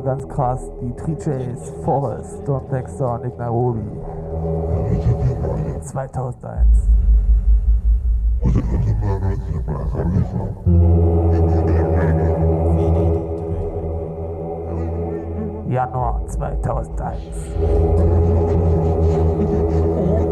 hier ganz krass die Tree-Chase, Forest, Don Dexter und Nick Nairobi. 2001. Januar 2001.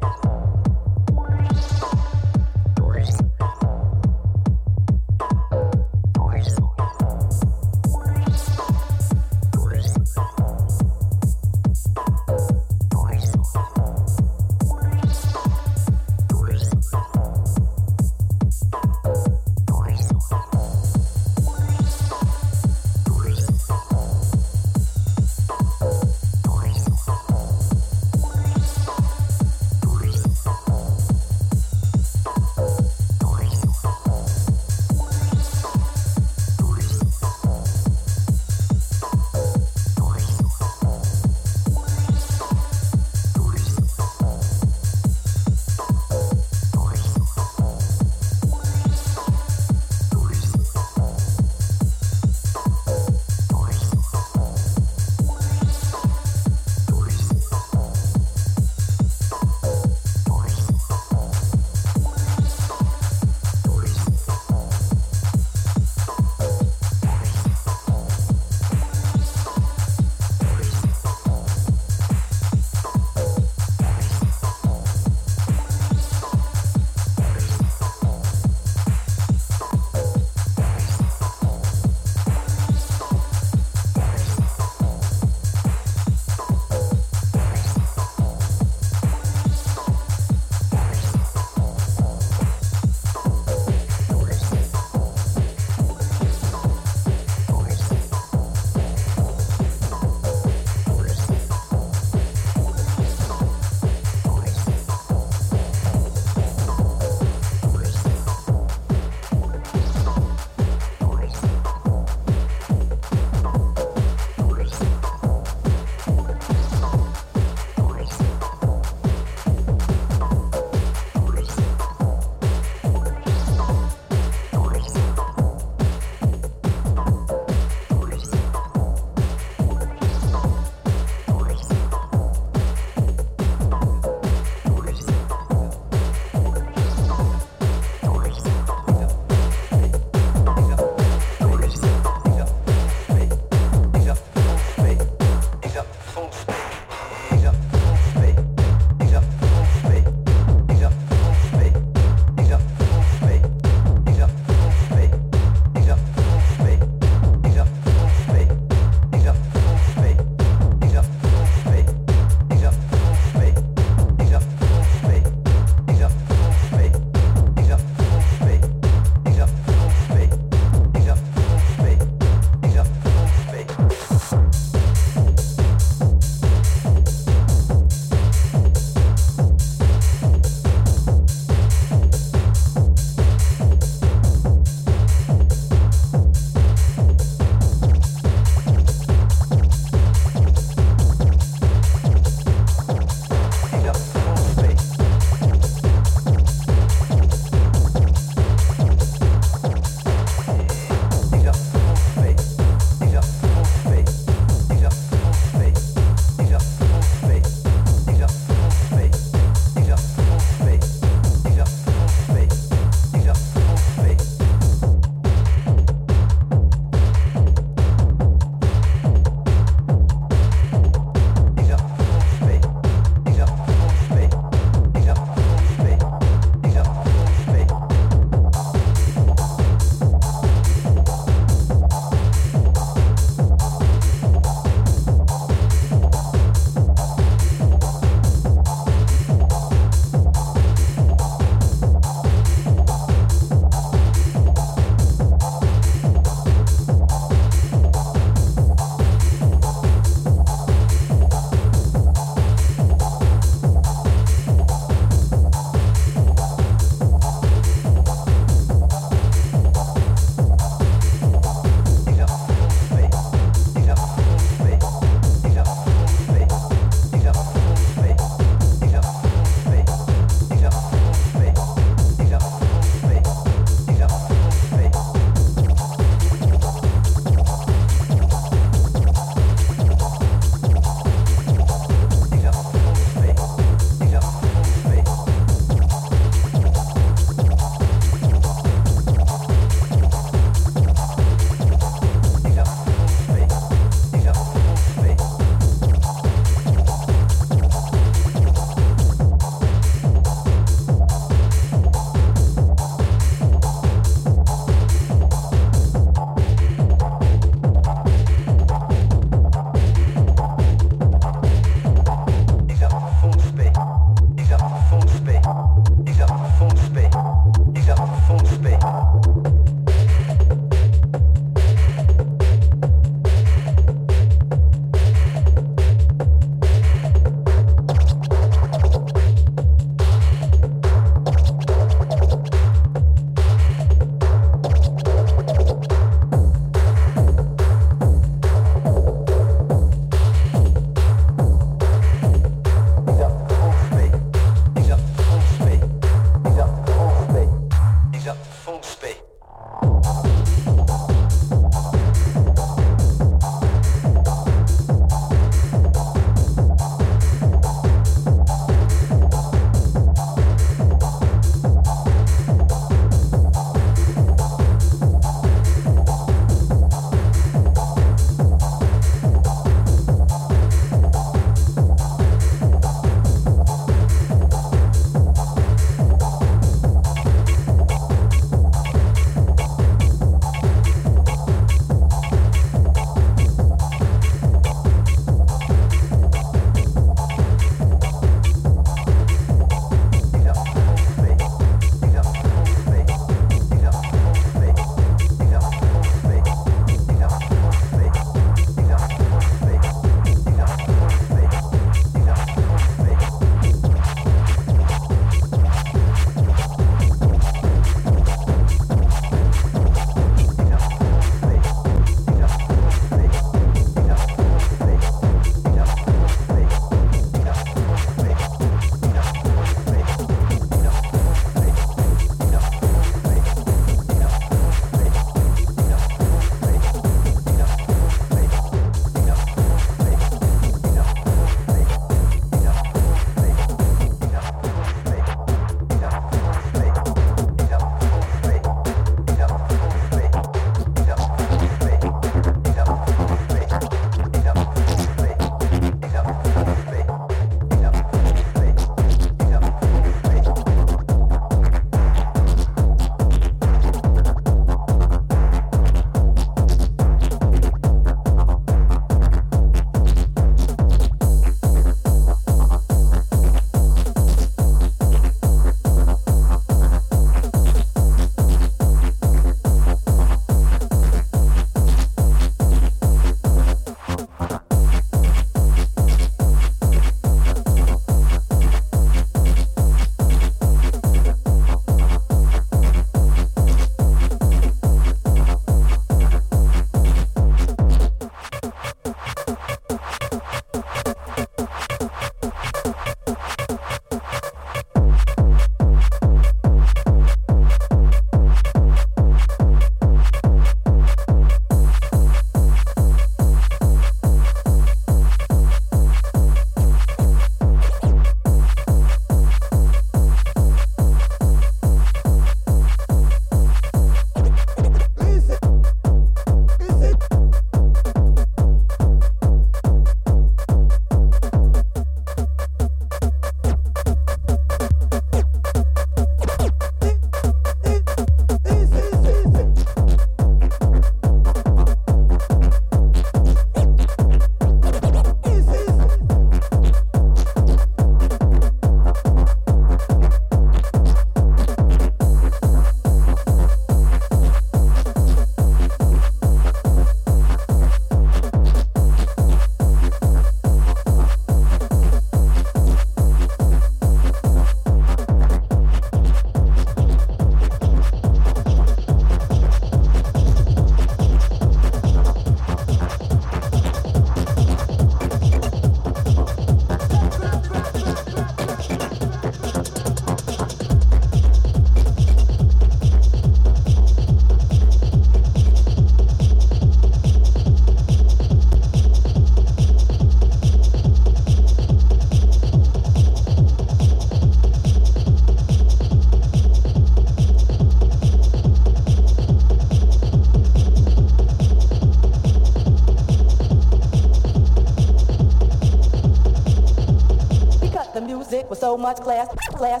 Much class, class,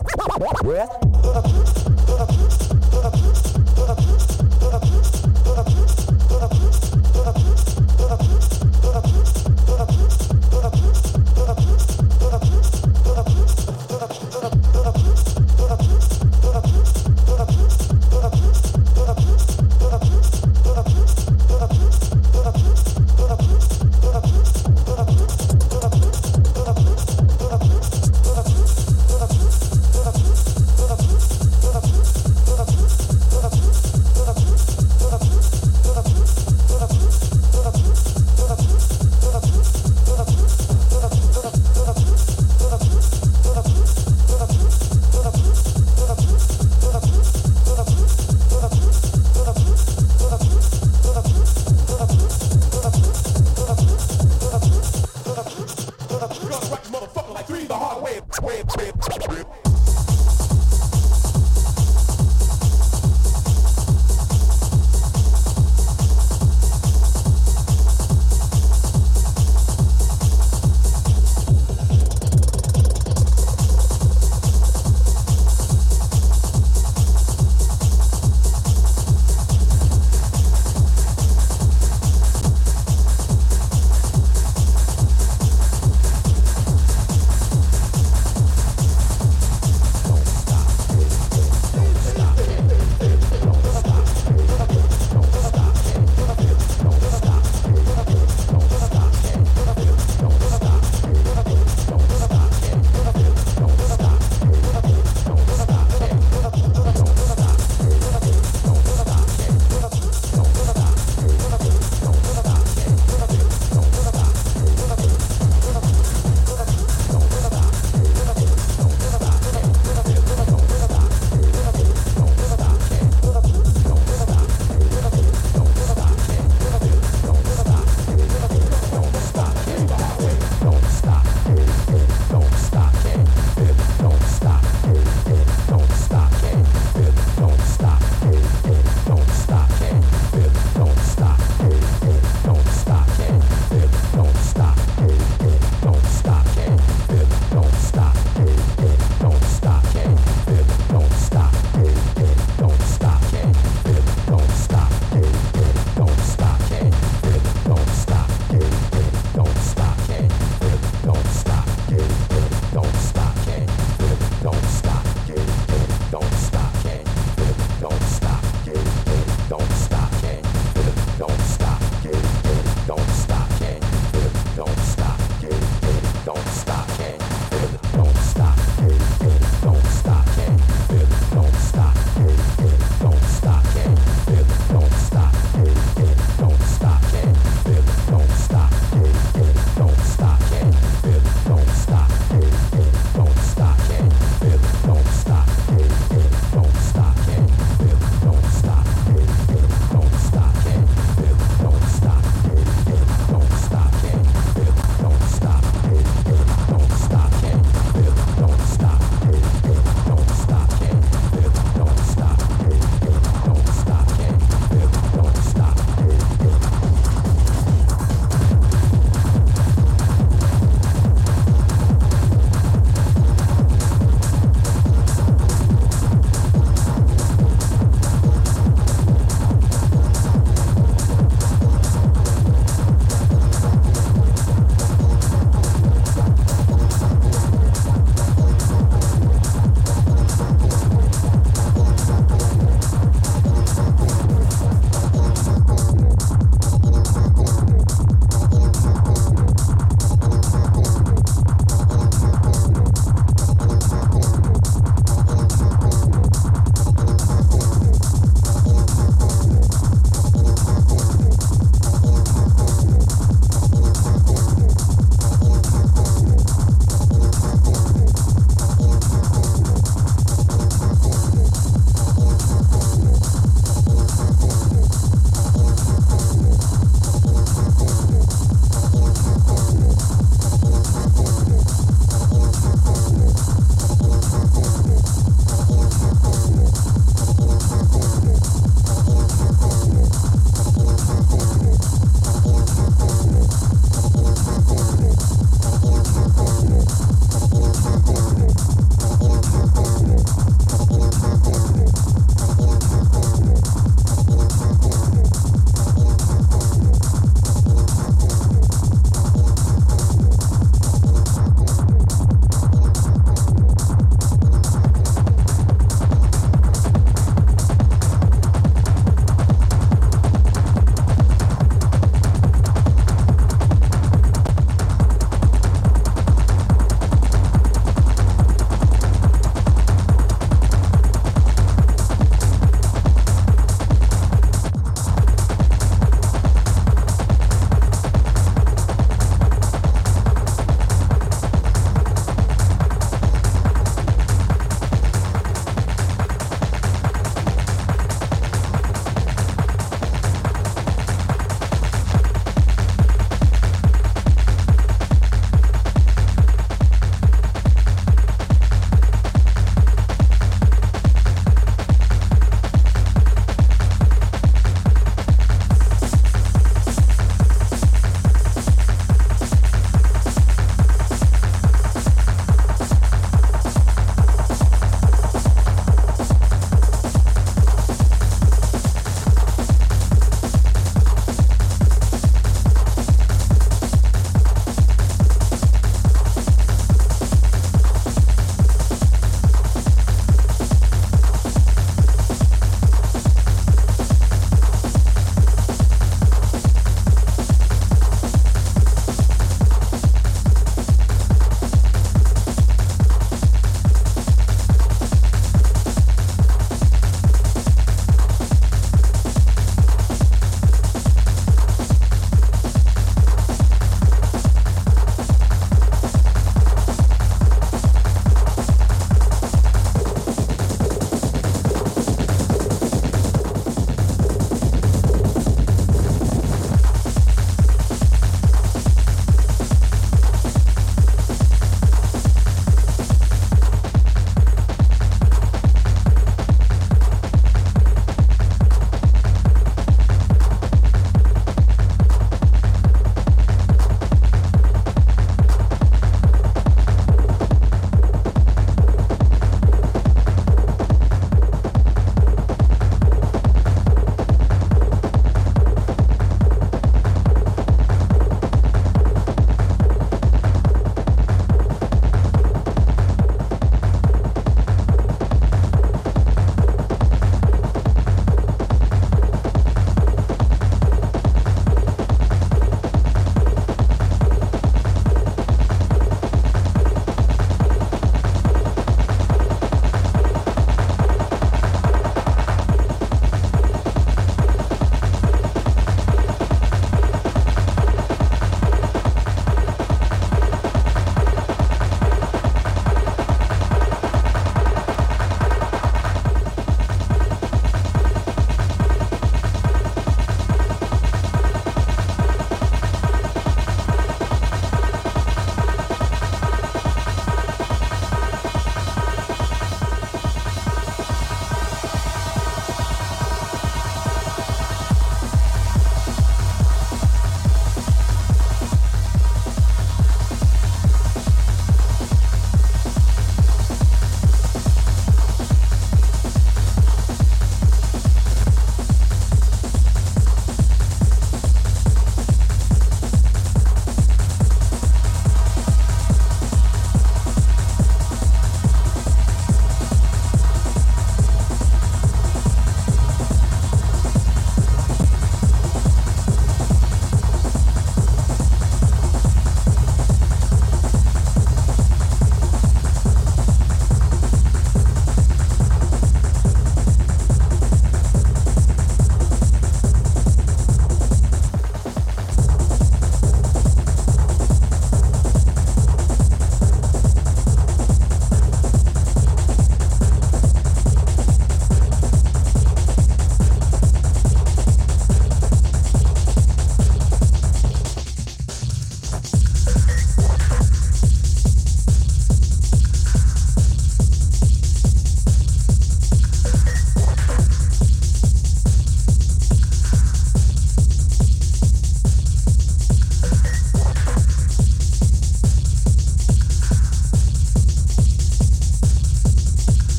class.